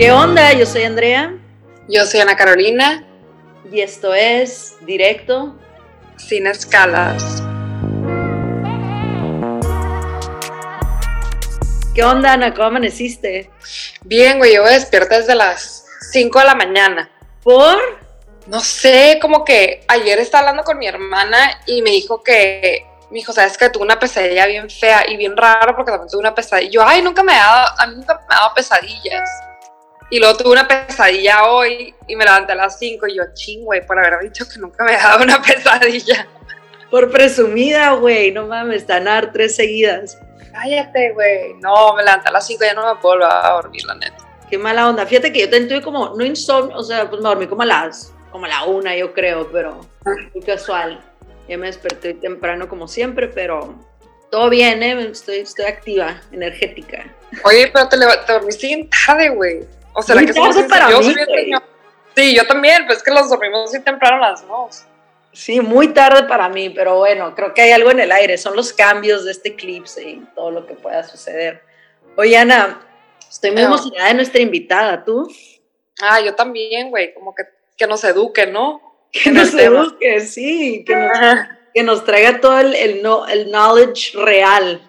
¿Qué onda? Yo soy Andrea. Yo soy Ana Carolina. Y esto es Directo. Sin escalas. ¿Qué onda, Ana? ¿Cómo amaneciste? Bien, güey, yo me despierto desde las 5 de la mañana. ¿Por? No sé, como que ayer estaba hablando con mi hermana y me dijo que, me dijo, sabes que tuve una pesadilla bien fea y bien rara porque también tuve una pesadilla. Yo, ay, nunca me ha dado, a mí nunca me ha dado pesadillas. Y luego tuve una pesadilla hoy y me levanté a las 5 y yo, ching, güey, por haber dicho que nunca me ha dado una pesadilla. Por presumida, güey, no mames, dar tres seguidas. Cállate, güey. No, me levanté a las 5 y ya no me puedo a dormir, la neta. Qué mala onda. Fíjate que yo también tuve como, no insomnio, o sea, pues me dormí como a las, como a la una, yo creo, pero muy casual. Ya me desperté temprano como siempre, pero todo bien, ¿eh? Estoy, estoy activa, energética. Oye, pero te, te dormiste bien tarde, güey. O sea, muy que tarde para yo mí, Sí, yo también, pues es que los dormimos muy temprano las dos. Sí, muy tarde para mí, pero bueno, creo que hay algo en el aire. Son los cambios de este eclipse y todo lo que pueda suceder. Oye, Ana, estoy muy emocionada de nuestra invitada. ¿Tú? Ah, yo también, güey. Como que, que nos eduque, ¿no? Que nos eduque, sí. Que nos, que nos, traiga todo el, el, el knowledge real.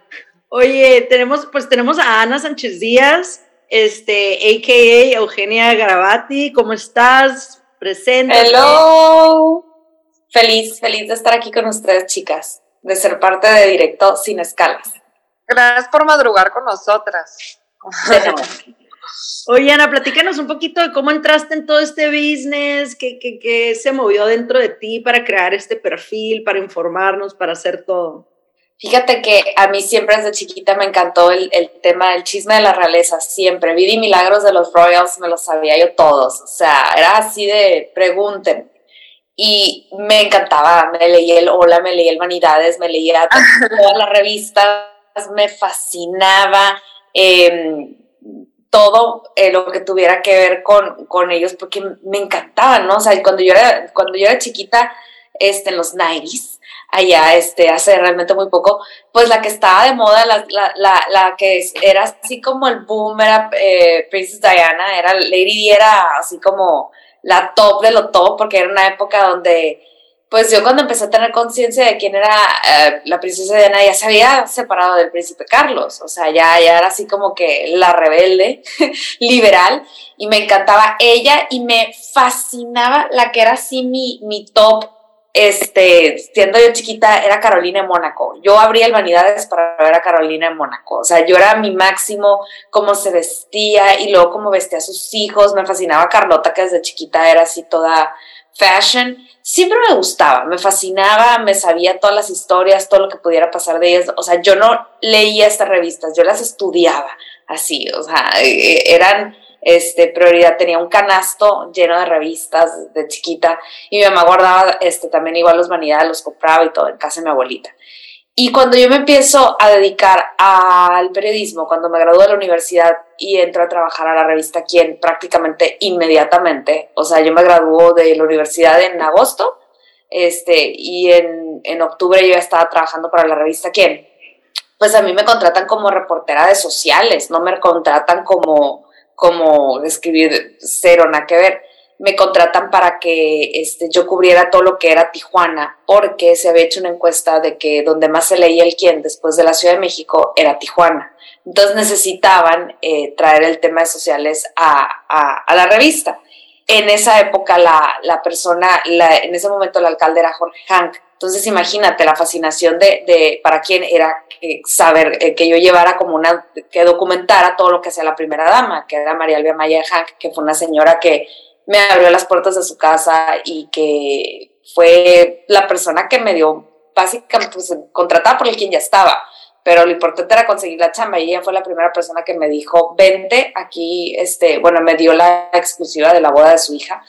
Oye, tenemos, pues tenemos a Ana Sánchez Díaz, este, a.k.a. Eugenia Garavati. ¿Cómo estás? Presente. Hello. Feliz, feliz de estar aquí con ustedes, chicas, de ser parte de Directo Sin Escalas. Gracias por madrugar con nosotras. Oye, Ana, platícanos un poquito de cómo entraste en todo este business, qué, qué, qué se movió dentro de ti para crear este perfil, para informarnos, para hacer todo. Fíjate que a mí siempre desde chiquita me encantó el, el, tema del chisme de la realeza, siempre. Viví milagros de los Royals, me los sabía yo todos. O sea, era así de pregunten. Y me encantaba, me leía el Hola, me leía el Vanidades, me leía todas las revistas, me fascinaba. Eh, todo eh, lo que tuviera que ver con, con, ellos, porque me encantaban, ¿no? O sea, cuando yo era, cuando yo era chiquita, este, en los 90s, allá, este, hace realmente muy poco, pues la que estaba de moda, la, la, la, la que era así como el boom, era eh, Princess Diana, era Lady Di, era así como la top de lo top, porque era una época donde pues yo cuando empecé a tener conciencia de quién era eh, la princesa Diana ya se había separado del príncipe Carlos, o sea, ya, ya era así como que la rebelde, liberal, y me encantaba ella y me fascinaba la que era así mi, mi top, este, siendo yo chiquita, era Carolina en Mónaco. Yo abría el Vanidades para ver a Carolina en Mónaco, o sea, yo era mi máximo, cómo se vestía y luego cómo vestía a sus hijos, me fascinaba Carlota, que desde chiquita era así toda fashion siempre me gustaba, me fascinaba, me sabía todas las historias, todo lo que pudiera pasar de ellas. O sea, yo no leía estas revistas, yo las estudiaba así, o sea, e, eran este, prioridad. Tenía un canasto lleno de revistas de chiquita y mi mamá guardaba este, también igual los vanidades, los compraba y todo en casa de mi abuelita. Y cuando yo me empiezo a dedicar al periodismo, cuando me gradué de la universidad y entro a trabajar a la revista Quién prácticamente inmediatamente, o sea, yo me graduó de la universidad en agosto este, y en, en octubre yo estaba trabajando para la revista Quién, pues a mí me contratan como reportera de sociales, no me contratan como, como escribir cero, nada que ver me contratan para que este, yo cubriera todo lo que era Tijuana, porque se había hecho una encuesta de que donde más se leía el quién después de la Ciudad de México era Tijuana. Entonces necesitaban eh, traer el tema de sociales a, a, la revista. En esa época la, la persona, en ese momento el alcalde era Jorge Hank. Entonces imagínate la fascinación de, para quién era eh, saber eh, que yo llevara como una, que documentara todo lo que hacía la primera dama, que era María Elvia Maya Hank, que fue una señora que me abrió las puertas de su casa y que fue la persona que me dio, básicamente, pues, contratada por el quien ya estaba, pero lo importante era conseguir la chamba y ella fue la primera persona que me dijo, vente aquí, este, bueno, me dio la exclusiva de la boda de su hija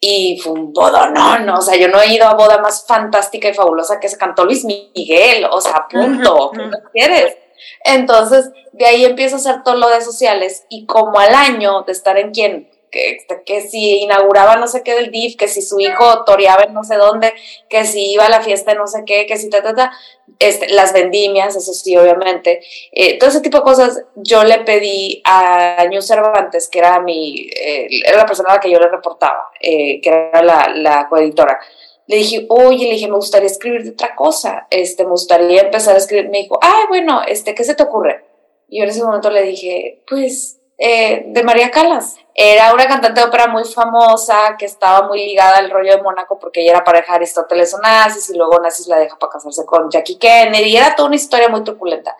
y fue un no, o sea, yo no he ido a boda más fantástica y fabulosa que se cantó Luis Miguel, o sea, punto, ¿qué quieres? Entonces, de ahí empiezo a hacer todo lo de sociales y como al año de estar en quien que, que si inauguraba no sé qué del DIF, que si su hijo toreaba en no sé dónde, que si iba a la fiesta no sé qué, que si ta, ta, ta, este, las vendimias, eso sí, obviamente, eh, todo ese tipo de cosas, yo le pedí a New Cervantes, que era mi, eh, era la persona a la que yo le reportaba, eh, que era la, la coeditora, le dije, oye, le dije, me gustaría escribir de otra cosa, este, me gustaría empezar a escribir, me dijo, ay, bueno, este, ¿qué se te ocurre? Y yo en ese momento le dije, pues, de María Calas. Era una cantante de ópera muy famosa que estaba muy ligada al rollo de Mónaco porque ella era pareja de Aristóteles Onassis y luego Onassis la deja para casarse con Jackie Kennedy era toda una historia muy truculenta.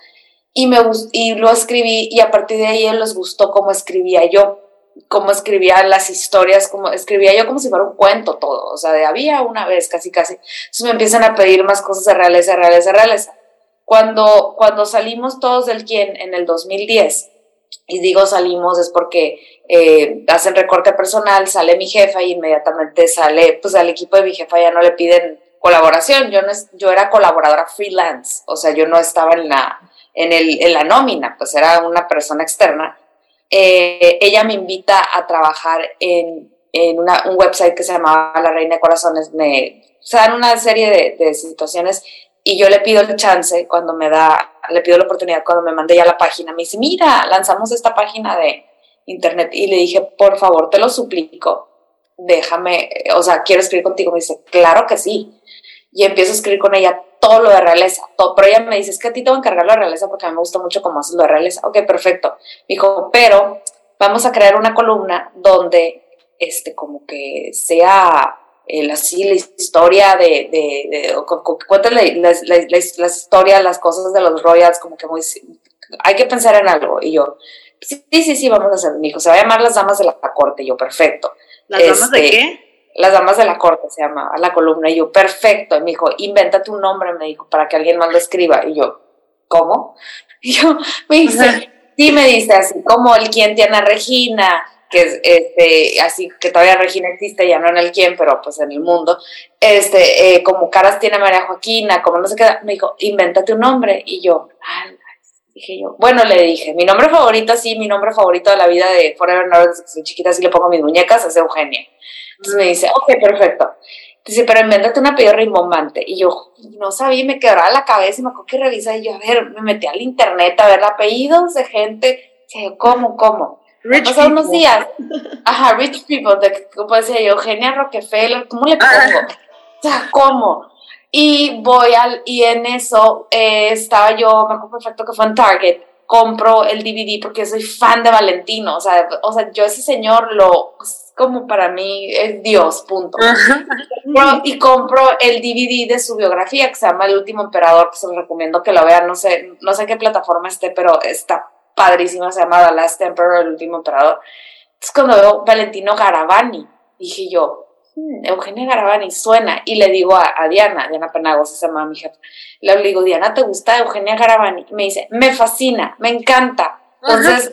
Y, me, y lo escribí y a partir de ahí les gustó cómo escribía yo, cómo escribía las historias, como escribía yo como si fuera un cuento todo, o sea, de había una vez casi casi. Entonces me empiezan a pedir más cosas de realeza, realeza, realeza. Cuando, cuando salimos todos del quien en el 2010, y digo salimos es porque eh, hacen recorte personal, sale mi jefa y inmediatamente sale, pues al equipo de mi jefa ya no le piden colaboración, yo, no, yo era colaboradora freelance, o sea, yo no estaba en la, en, el, en la nómina, pues era una persona externa. Eh, ella me invita a trabajar en, en una, un website que se llamaba La Reina de Corazones, me, o sea, en una serie de, de situaciones y yo le pido el chance cuando me da, le pido la oportunidad cuando me mandé ya la página, me dice, mira, lanzamos esta página de internet y le dije, por favor, te lo suplico, déjame, o sea, quiero escribir contigo. Me dice, claro que sí. Y empiezo a escribir con ella todo lo de realeza, todo, pero ella me dice, es que a ti te voy a encargar lo de realeza porque a mí me gusta mucho cómo haces lo de realeza. Ok, perfecto. Me dijo, pero vamos a crear una columna donde, este, como que sea el, así la historia de, de, de cuentan las, las, las, historias, las cosas de los Royals, como que muy, hay que pensar en algo. Y yo, sí, sí, sí, vamos a hacer, mi hijo, se va a llamar Las Damas de la Corte. Y yo, perfecto. ¿Las Damas de este, qué? Las Damas de la Corte se llama la columna. Y yo, perfecto. Y me dijo, invéntate un nombre, me dijo, para que alguien más lo escriba. Y yo, ¿cómo? Y yo, me dice, sí, me dice así, como el quien tiene a Regina, que es este, así que todavía Regina existe, ya no en el quién, pero pues en el mundo, este, eh, como caras tiene María Joaquina, como no sé qué, me dijo, invéntate un nombre, y yo, dije yo, bueno, le dije, mi nombre favorito, sí, mi nombre favorito de la vida de Forever Now, desde que soy chiquita, así le pongo mis muñecas, es Eugenia. Entonces me dice, ok, perfecto. Dice, pero invéntate un apellido rimbombante. Y yo no sabía, me quebraba la cabeza y me acuerdo que revisa y yo, a ver, me metí al internet a ver apellidos de gente. Y yo, ¿cómo, cómo? Rich unos días. Ajá, rich people, de, como decía yo, Eugenia Rockefeller, ¿cómo le pongo? O sea, ¿cómo? Y voy al, y en eso eh, estaba yo, me acuerdo perfecto que fue en Target, compro el DVD porque soy fan de Valentino, o sea, o sea yo ese señor lo, como para mí es Dios, punto. y compro el DVD de su biografía que se llama El último emperador, que se lo recomiendo que lo vean, no sé, no sé qué plataforma esté, pero está padrísima, se llama The Last Emperor, el último emperador. Entonces cuando veo Valentino Garavani, dije yo, hmm, Eugenia Garavani suena, y le digo a, Diana, Diana Penagos, se llama mi jefa, le digo, Diana, ¿te gusta Eugenia Garavani? Y me dice, me fascina, me encanta. Entonces,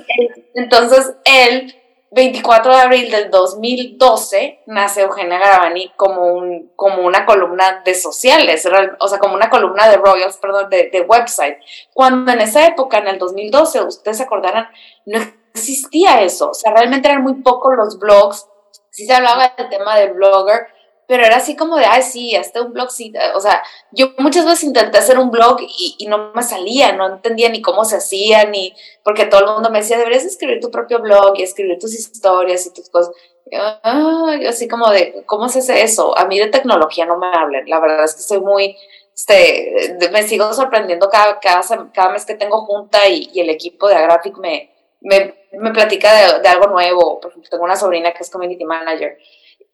entonces él 24 de abril del 2012 nace Eugenia Garavani como, un, como una columna de sociales, o sea, como una columna de Royals, perdón, de, de, website. Cuando en esa época, en el 2012, ustedes se acordarán, no existía eso, o sea, realmente eran muy pocos los blogs, sí se hablaba del tema del blogger, pero era así como de, ay, sí, hasta un blog, sí, o sea, yo muchas veces intenté hacer un blog y, y, no me salía, no entendía ni cómo se hacía, ni, porque todo el mundo me decía, deberías escribir tu propio blog y escribir tus historias y tus cosas. yo, así como de, ¿cómo se hace eso? A mí de tecnología no me hablen, la verdad es que soy muy, este, me sigo sorprendiendo cada, cada, cada mes que tengo junta y, y el equipo de Agraphic me, me, me platica de, de, algo nuevo, por ejemplo, tengo una sobrina que es community manager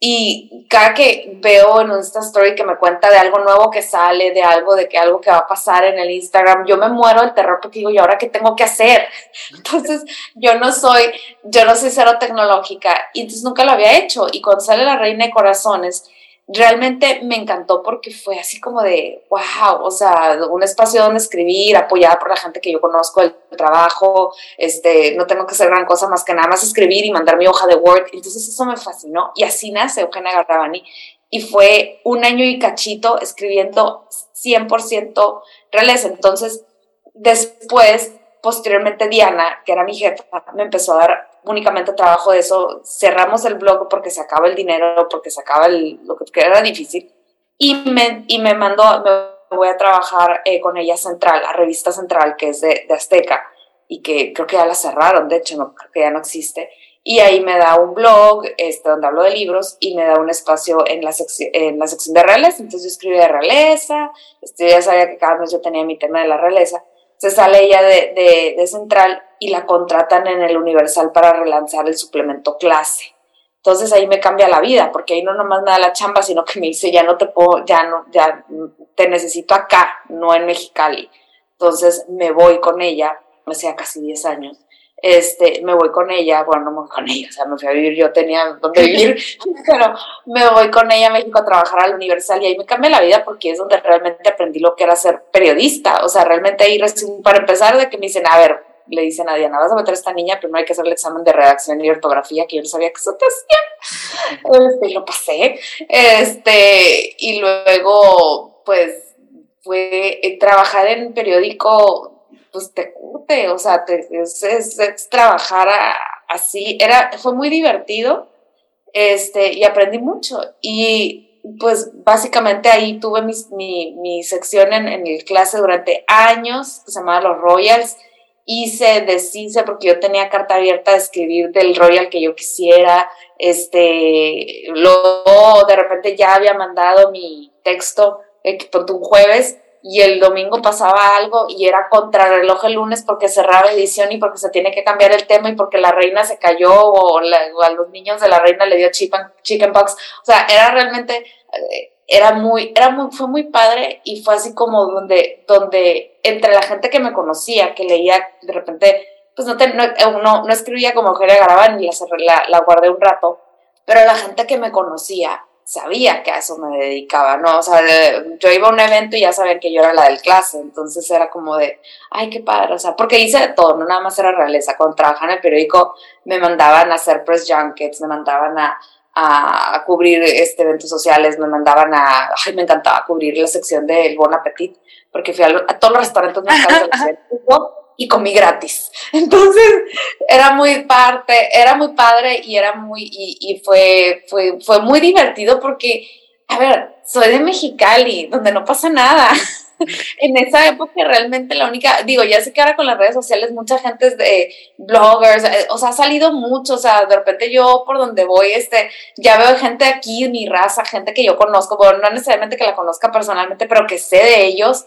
y cada que veo en esta story que me cuenta de algo nuevo que sale, de algo, de que algo que va a pasar en el Instagram, yo me muero del terror porque digo, ¿y ahora qué tengo que hacer? Entonces, yo no soy, yo no soy cero tecnológica y entonces nunca lo había hecho. Y cuando sale la Reina de Corazones, realmente me encantó porque fue así como de, wow, o sea, un espacio donde escribir, apoyada por la gente que yo conozco, el trabajo, este, no tengo que hacer gran cosa más que nada más escribir y mandar mi hoja de Word. Entonces eso me fascinó y así nace Eugenia Garrabani y fue un año y cachito escribiendo 100% reales. Entonces, después, posteriormente Diana, que era mi jefa, me empezó a dar únicamente trabajo de eso, cerramos el blog porque se acaba el dinero, porque se acaba el, lo que era difícil, y me, y me mandó, me voy a trabajar eh, con ella Central, la revista Central, que es de, de, Azteca, y que creo que ya la cerraron, de hecho, no, creo que ya no existe. Y ahí me da un blog este, donde hablo de libros y me da un espacio en la, en la sección de realeza. Entonces yo escribí de realeza, este, ya sabía que cada mes yo tenía mi tema de la realeza. Se sale ella de, de, Central y la contratan en el Universal para relanzar el suplemento clase. Entonces ahí me cambia la vida, porque ahí no nomás me da la chamba, sino que me dice, ya no te puedo, ya no, ya te necesito acá, no en Mexicali. Entonces me voy con ella, hacía casi 10 años, este, me voy con ella, bueno, no me voy con ella, o sea, me fui a vivir, yo tenía donde vivir, pero me voy con ella a México a trabajar al Universal y ahí me cambia la vida porque es donde realmente aprendí lo que era ser periodista, o sea, realmente ahí, para empezar, de que me dicen, a ver, le dicen a Diana, vas a meter a esta niña, primero hay que hacer el examen de redacción y ortografía, que yo no sabía que eso te hacía. Este, lo pasé. Este, y luego, pues, fue eh, trabajar en periódico, pues te curte, o sea, te, es, es, trabajar así. Era, fue muy divertido, este, y aprendí mucho. Y pues básicamente ahí tuve mi, mi, mi sección en, en el clase durante años, que se llamaba Los Royals, hice, deshice, porque yo tenía carta abierta de escribir del Royal que yo quisiera, este, luego de repente ya había mandado mi texto eh, un jueves y el domingo pasaba algo y era contrarreloj el lunes porque cerraba edición y porque se tiene que cambiar el tema y porque la reina se cayó o, a los niños de la reina le dio chickenpox. O sea, era realmente, eh, era muy, era muy, fue muy padre y fue así como donde, donde entre la gente que me conocía, que leía de repente, pues no, no, no, escribía como Eugenia Garabán y la, la, guardé un rato, pero la gente que me conocía sabía que a eso me dedicaba, ¿no? O sea, yo iba a un evento y ya sabían que yo era la del clase, entonces era como de, ay, qué padre, o sea, porque hice de todo, no nada más era realeza, cuando trabajaba en el periódico me mandaban a hacer press junkets, me mandaban a, a, cubrir este, eventos sociales, me mandaban a, ay, me encantaba cubrir la sección del Bon Appetit, porque fui a, todos los restaurantes más y comí gratis. Entonces, era muy parte, era muy padre y era muy, y, y fue, fue, fue muy divertido porque, a ver, soy de Mexicali, donde no pasa nada. en esa época realmente la única, digo, ya sé que ahora con las redes sociales mucha gente es de bloggers, eh, o sea, ha salido mucho, o sea, de repente yo por donde voy, este, ya veo gente aquí, mi raza, gente que yo conozco, bueno, no necesariamente que la conozca personalmente, pero que sé de ellos.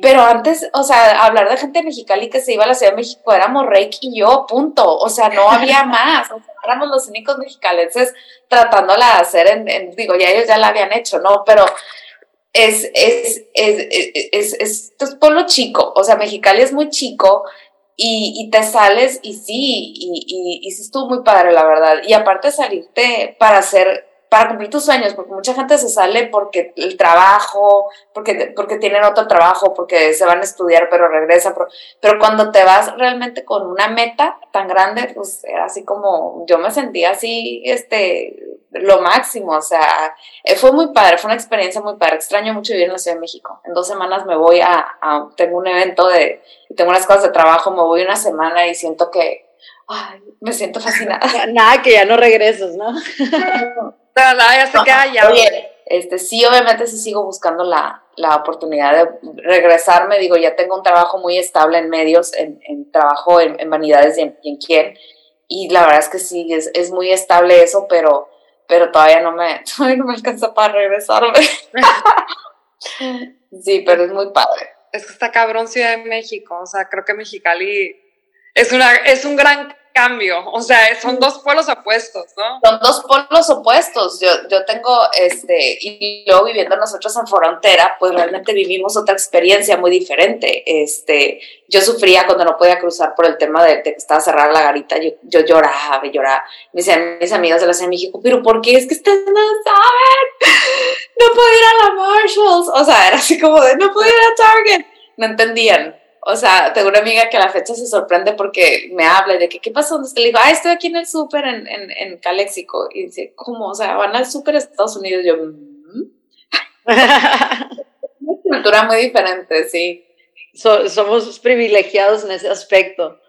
Pero antes, o sea, hablar de gente mexicali que se iba a la Ciudad de México éramos Rake y yo, punto. O sea, no había más. O sea, éramos los únicos mexicalenses tratándola de hacer en, digo, ya ellos ya la habían hecho, ¿no? Pero es, es, es, es, es, es pueblo chico, o sea, Mexicali es muy chico y, y te sales y sí, y, y, y sí estuvo muy padre, la verdad. Y aparte salirte para hacer para cumplir tus sueños, porque mucha gente se sale porque el trabajo, porque, porque tienen otro trabajo, porque se van a estudiar, pero regresan. Pero, pero, cuando te vas realmente con una meta tan grande, pues era así como, yo me sentía así, este, lo máximo, o sea, eh, fue muy padre, fue una experiencia muy padre. Extraño mucho vivir en la Ciudad de México. En dos semanas me voy a, a tengo un evento de, tengo unas cosas de trabajo, me voy una semana y siento que, ay, me siento fascinada. Nada, que ya no regresas, ¿no? ya se queda ya. Oye, este, sí, obviamente sí sigo buscando la, la, oportunidad de regresarme. Digo, ya tengo un trabajo muy estable en medios, en, en trabajo en, en, vanidades y en, y en quién. Y la verdad es que sí, es, es muy estable eso, pero, pero todavía no me, todavía no me alcanza para regresarme. sí, pero es muy padre. Es que está cabrón Ciudad de México. O sea, creo que Mexicali es, una, es un gran cambio, o sea, son dos polos opuestos, ¿no? Son dos polos opuestos. Yo, yo tengo, este, y luego viviendo nosotros en frontera, pues realmente vivimos otra experiencia muy diferente. Este, yo sufría cuando no podía cruzar por el tema de, que estaba cerrada la garita, yo, yo lloraba, lloraba. Decían mis amigas de la Ciudad de México, pero ¿por qué es que ustedes no saben? No puedo ir a la Marshalls. O sea, era así como de, no puedo ir a Target. No entendían o sea, tengo una amiga que a la fecha se sorprende porque me habla de que, ¿qué pasó? Entonces le digo, ah, estoy aquí en el súper en, en, en, Caléxico. Y dice, ¿cómo? O sea, van al súper a Estados Unidos. Yo, mm". una cultura muy diferente, sí. somos privilegiados en ese aspecto.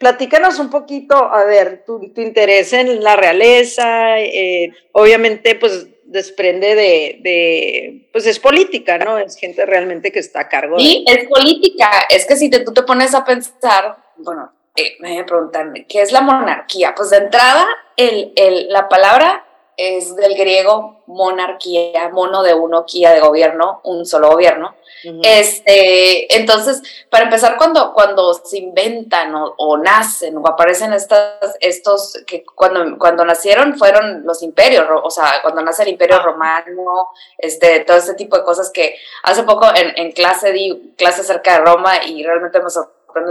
Platícanos un poquito, a ver, tu, tu interés en la realeza, eh, obviamente, pues desprende de, de pues es política, ¿no? Es gente realmente que está a cargo. Sí, es política. Es que si te, tú te pones a pensar, bueno, eh, me preguntan, ¿qué es la monarquía? Pues de entrada, el, el, la palabra es del griego monarquía, mono de uno, quía de gobierno, un solo gobierno. este, entonces, para empezar, cuando, cuando se inventan o, nacen o aparecen estas, estos que cuando, cuando nacieron fueron los imperios, o sea, cuando nace el imperio ah. romano, este, todo este tipo de cosas que hace poco en, en clase di clase acerca de Roma y realmente me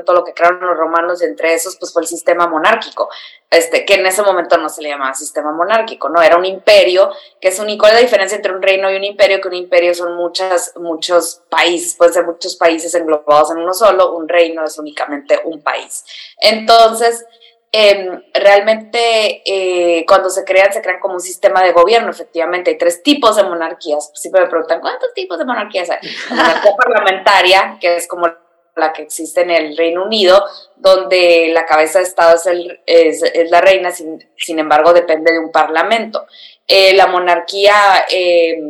todo lo que crearon los romanos y entre esos pues fue el sistema monárquico, este, que en ese momento no se le llamaba sistema monárquico, no, era un imperio, que es un, ¿cuál es la diferencia entre un reino y un imperio? Que un imperio son muchas, muchos países, pueden ser muchos países englobados en uno solo, un reino es únicamente un país. Entonces, em, realmente eh, cuando se crean, se crean como un sistema de gobierno, efectivamente. Hay tres tipos de monarquías. Siempre me preguntan, ¿cuántos tipos de monarquías hay? monarquía parlamentaria, que es como la que existe en el Reino Unido, donde la cabeza de Estado es, la reina, sin, sin, embargo depende de un parlamento. Eh, la monarquía, eh,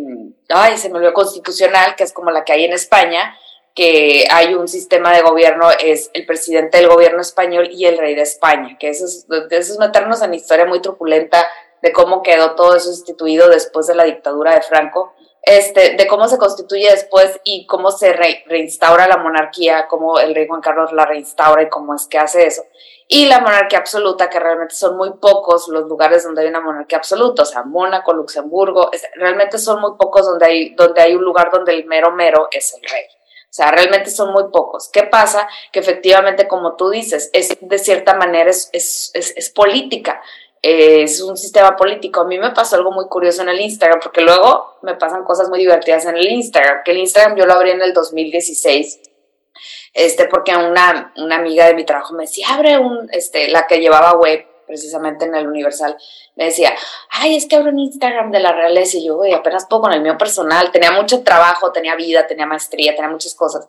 ay, se me olvidó, constitucional, que es como la que hay en España, que hay un sistema de gobierno, es el presidente del gobierno español y el rey de España, que eso es, eso es meternos en historia muy truculenta de cómo quedó todo eso instituido después de la dictadura de Franco este, de cómo se constituye después y cómo se reinstaura la monarquía, cómo el rey Juan Carlos la reinstaura y cómo es que hace eso. Y la monarquía absoluta, que realmente son muy pocos los lugares donde hay una monarquía absoluta, o sea, Mónaco, Luxemburgo, realmente son muy pocos donde hay, donde hay un lugar donde el mero mero es el rey. O sea, realmente son muy pocos. ¿Qué pasa? Que efectivamente, como tú dices, es de cierta manera es, es, es, es política es un sistema político. A mí me pasó algo muy curioso en el Instagram, porque luego me pasan cosas muy divertidas en el Instagram, que el Instagram yo lo abrí en el 2016, este, porque una, una amiga de mi trabajo me decía, abre un, este, la que llevaba web precisamente en el Universal, me decía, ay, es que abro un Instagram de la realeza y yo, güey, apenas puedo con el mío personal, tenía mucho trabajo, tenía vida, tenía maestría, tenía muchas cosas.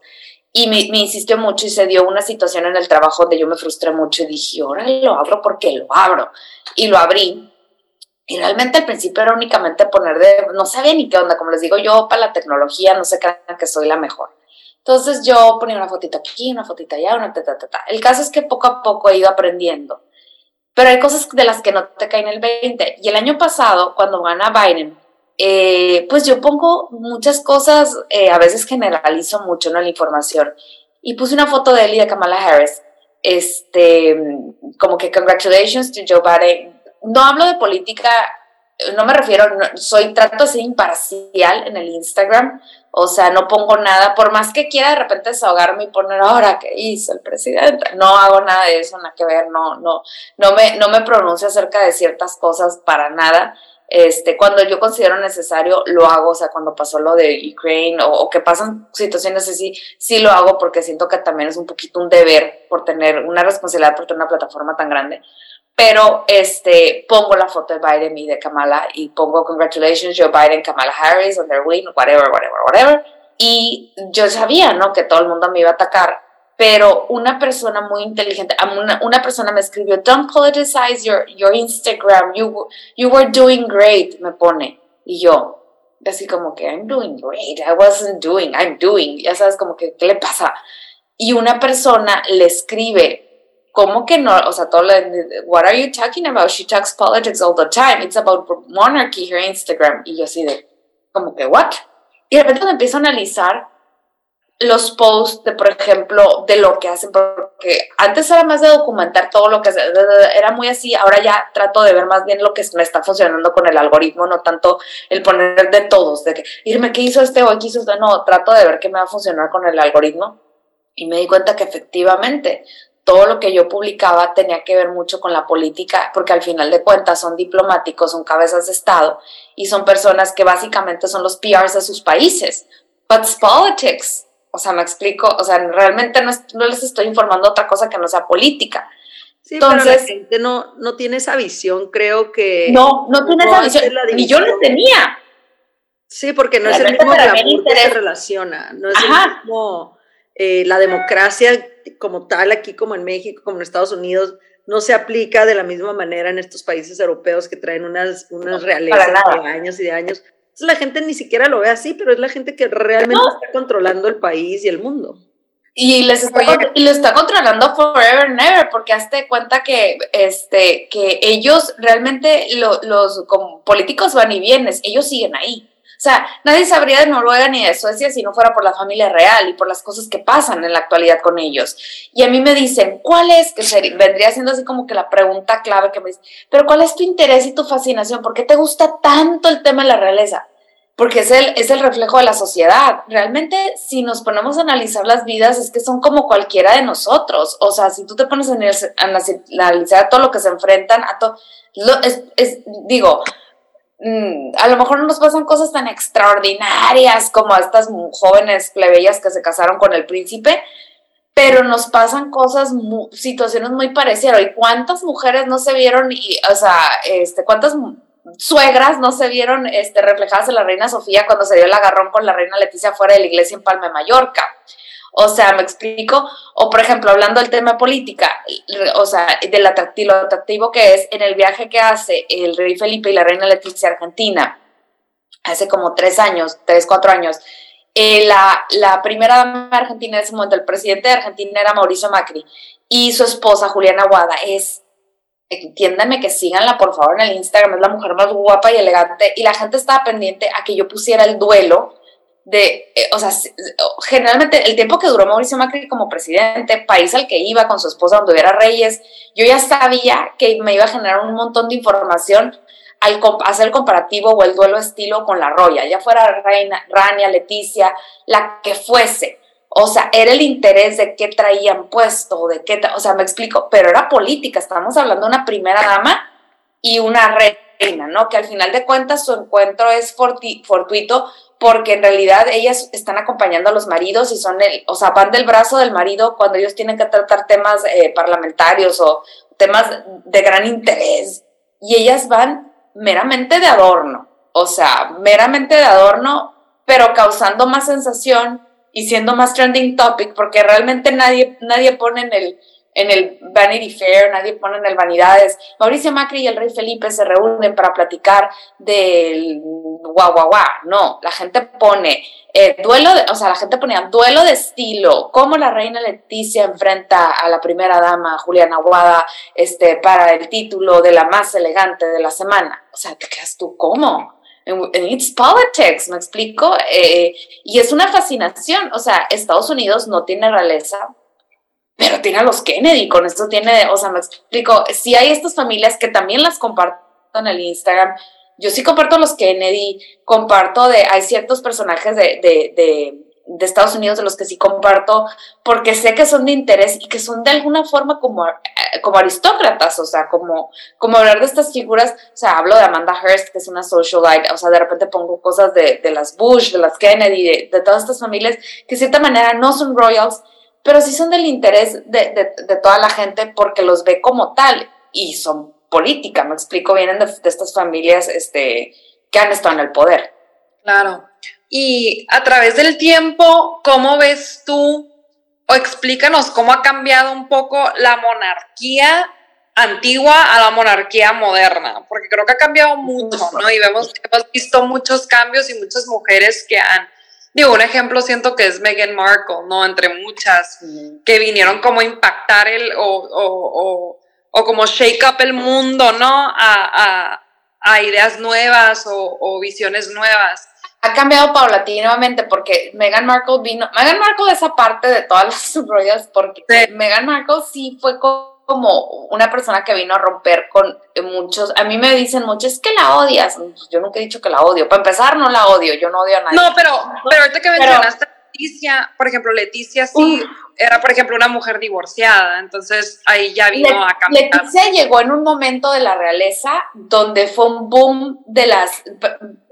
Y me, me, insistió mucho y se dio una situación en el trabajo donde yo me frustré mucho y dije, ahora lo abro porque lo abro. Y lo abrí. Y realmente al principio era únicamente poner de, no sabía ni qué onda, como les digo, yo para la tecnología no sé crean que soy la mejor. Entonces yo ponía una fotita aquí, una fotita allá, una ta, ta, ta, El caso es que poco a poco he ido aprendiendo. Pero hay cosas de las que no te caen el 20. Y el año pasado, cuando gana Biden, eh, pues yo pongo muchas cosas, eh, a veces generalizo mucho ¿no? la información. Y puse una foto de él y de Kamala Harris, este, como que congratulations to Joe Biden. No hablo de política, no me refiero, soy, trato de ser imparcial en el Instagram, o sea, no pongo nada, por más que quiera de repente desahogarme y poner ahora qué hizo el presidente, no hago nada de eso, nada que ver, no, no, no me, no me pronuncio acerca de ciertas cosas para nada este, cuando yo considero necesario, lo hago, o sea, cuando pasó lo de Ukraine o, que pasan situaciones así, sí lo hago porque siento que también es un poquito un deber por tener una responsabilidad por tener una plataforma tan grande. Pero este, pongo la foto de Biden y de Kamala y pongo congratulations Joe Biden, Kamala Harris on their win, whatever, whatever, whatever. Y yo sabía, ¿no? Que todo el mundo me iba a atacar pero una persona muy inteligente, una, una, persona me escribió, don't politicize your, your Instagram, you, you were doing great, me pone. Y yo, así como que, I'm doing great, I wasn't doing, I'm doing, ya sabes, como que, ¿qué le pasa? Y una persona le escribe, ¿cómo que no? O sea, todo lo what are you talking about? She talks politics all the time, it's about monarchy, her Instagram. Y yo así de, como que, ¿what? Y de repente me empiezo a analizar los posts de, por ejemplo, de lo que hacen, porque antes era más de documentar todo lo que era muy así, ahora ya trato de ver más bien lo que me está funcionando con el algoritmo, no tanto el poner de todos, de que irme, ¿qué hizo este o qué hizo este? No, trato de ver qué me va a funcionar con el algoritmo y me di cuenta que efectivamente todo lo que yo publicaba tenía que ver mucho con la política, porque al final de cuentas son diplomáticos, son cabezas de Estado y son personas que básicamente son los PRs de sus países. But it's politics o sea, me explico, o sea, realmente no, les estoy informando otra cosa que no sea política. Sí, Entonces, pero la gente no, no tiene esa visión, creo que... No, no tiene esa visión, ni yo la tenía. Sí, porque no es el mismo glamour que se relaciona, no es el mismo... Eh, la democracia como tal, aquí como en México, como en Estados Unidos, no se aplica de la misma manera en estos países europeos que traen unas, unas realezas de años y de años la gente ni siquiera lo ve así, pero es la gente que realmente está controlando el país y el mundo. Y les está, y lo está controlando forever and ever, porque hazte cuenta que, este, que ellos realmente, los como políticos van y vienes, ellos siguen ahí. Sea, nadie sabría de Noruega ni de Suecia si no fuera por la familia real y por las cosas que pasan en la actualidad con ellos. Y a mí me dicen, ¿cuál es? Que vendría siendo así como que la pregunta clave que me dicen, pero ¿cuál es tu interés y tu fascinación? ¿Por qué te gusta tanto el tema de la realeza? Porque es el, es el reflejo de la sociedad. Realmente, si nos ponemos a analizar las vidas, es que son como cualquiera de nosotros. O sea, si tú te pones a analizar todo lo que se enfrentan, a todo, digo, a lo mejor no nos pasan cosas tan extraordinarias como a estas jóvenes plebeyas que se casaron con el príncipe, pero nos pasan cosas, situaciones muy parecidas. ¿Y cuántas mujeres no se vieron, y, o sea, este, cuántas suegras no se vieron este, reflejadas en la reina Sofía cuando se dio el agarrón con la reina Leticia fuera de la iglesia en Palma, Mallorca? O sea, me explico. O por ejemplo, hablando del tema política, o sea, del atractivo, atractivo que es en el viaje que hace el rey Felipe y la reina Leticia Argentina, hace como tres años, tres, cuatro años, eh, la, la, primera dama Argentina en ese momento, el presidente de Argentina era Mauricio Macri, y su esposa Juliana Guada es, entiéndanme que síganla por favor en el Instagram, es la mujer más guapa y elegante, y la gente estaba pendiente a que yo pusiera el duelo de, eh, o sea, generalmente el tiempo que duró Mauricio Macri como presidente, país al que iba con su esposa donde hubiera reyes, yo ya sabía que me iba a generar un montón de información al hacer el comparativo o el duelo estilo con la Roya, ya fuera Reina, Rania, Leticia, la que fuese. O sea, era el interés de qué traían puesto, de qué, o sea, me explico, pero era política, estamos hablando de una primera dama y una reina, ¿no? Que al final de cuentas su encuentro es fortuito porque en realidad ellas están acompañando a los maridos y son el, o sea, van del brazo del marido cuando ellos tienen que tratar temas eh, parlamentarios o temas de gran interés. Y ellas van meramente de adorno, o sea, meramente de adorno, pero causando más sensación y siendo más trending topic porque realmente nadie, nadie pone en el, en el Vanity Fair, nadie pone en el Vanidades. Mauricio Macri y el rey Felipe se reúnen para platicar del guau, guau. No, la gente pone eh, duelo, de, o sea, la gente ponía duelo de estilo, cómo la reina Leticia enfrenta a la primera dama, Juliana Aguada, este, para el título de la más elegante de la semana. O sea, ¿te quedas tú cómo? It's politics, ¿me explico? Eh, y es una fascinación, o sea, Estados Unidos no tiene realeza, pero tiene a los Kennedy, con esto tiene, o sea, me explico, si hay estas familias que también las comparto en el Instagram, yo sí comparto los Kennedy, comparto de, hay ciertos personajes de, de, de, de, Estados Unidos de los que sí comparto, porque sé que son de interés y que son de alguna forma como, eh, como aristócratas, o sea, como, como hablar de estas figuras, o sea, hablo de Amanda Hearst, que es una socialite, o sea, de repente pongo cosas de, de las Bush, de las Kennedy, de, de todas estas familias que de cierta manera no son royals, pero sí son del interés de, de, toda la gente porque los ve como tal y son política, me explico, vienen de, estas familias este, que han estado en el poder. Claro. Y a través del tiempo, ¿cómo ves tú o explícanos cómo ha cambiado un poco la monarquía antigua a la monarquía moderna? Porque creo que ha cambiado mucho, ¿no? Y vemos, hemos visto muchos cambios y muchas mujeres que han Digo, un ejemplo siento que es Meghan Markle, ¿no? Entre muchas, que vinieron como a impactar el, o, o, o, como shake up el mundo, ¿no? A, a, a ideas nuevas o, visiones nuevas. Ha cambiado paulatinamente porque Meghan Markle vino, Meghan Markle es aparte de todas las royals porque Meghan Markle sí fue como como una persona que vino a romper con muchos, a mí me dicen mucho, es que la odias, yo nunca he dicho que la odio, para empezar no la odio, yo no odio a nadie. No, pero, pero ahorita que mencionaste Leticia, por ejemplo, Leticia sí era, por ejemplo, una mujer divorciada, entonces ahí ya vino a cambiar. Leticia llegó en un momento de la realeza donde fue un boom de las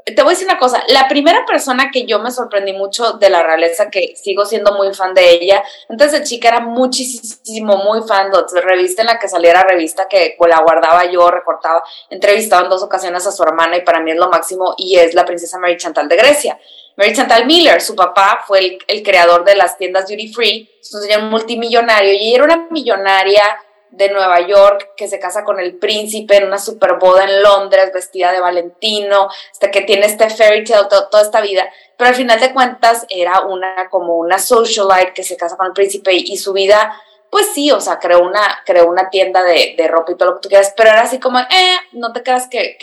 te voy a decir una cosa, la primera persona que yo me sorprendí mucho de la realeza, que sigo siendo muy fan de ella, antes de chica era muchísimo, muy fan de revista en la que saliera revista que la guardaba yo, recortaba, entrevistaba en dos ocasiones a su hermana y para mí es lo máximo y es la princesa Mary Chantal de Grecia. Mary Chantal Miller, su papá fue el, creador de las tiendas duty free, es un señor multimillonario y era una millonaria de Nueva York que se casa con el príncipe en una super boda en Londres, vestida de Valentino, hasta que tiene este fairy tale toda esta vida, pero al final de cuentas era una como una socialite que se casa con el príncipe y, su vida, pues sí, o sea, creó una, creó una tienda de, de, ropa y todo lo que tú quieras, pero era así como, eh, no te creas que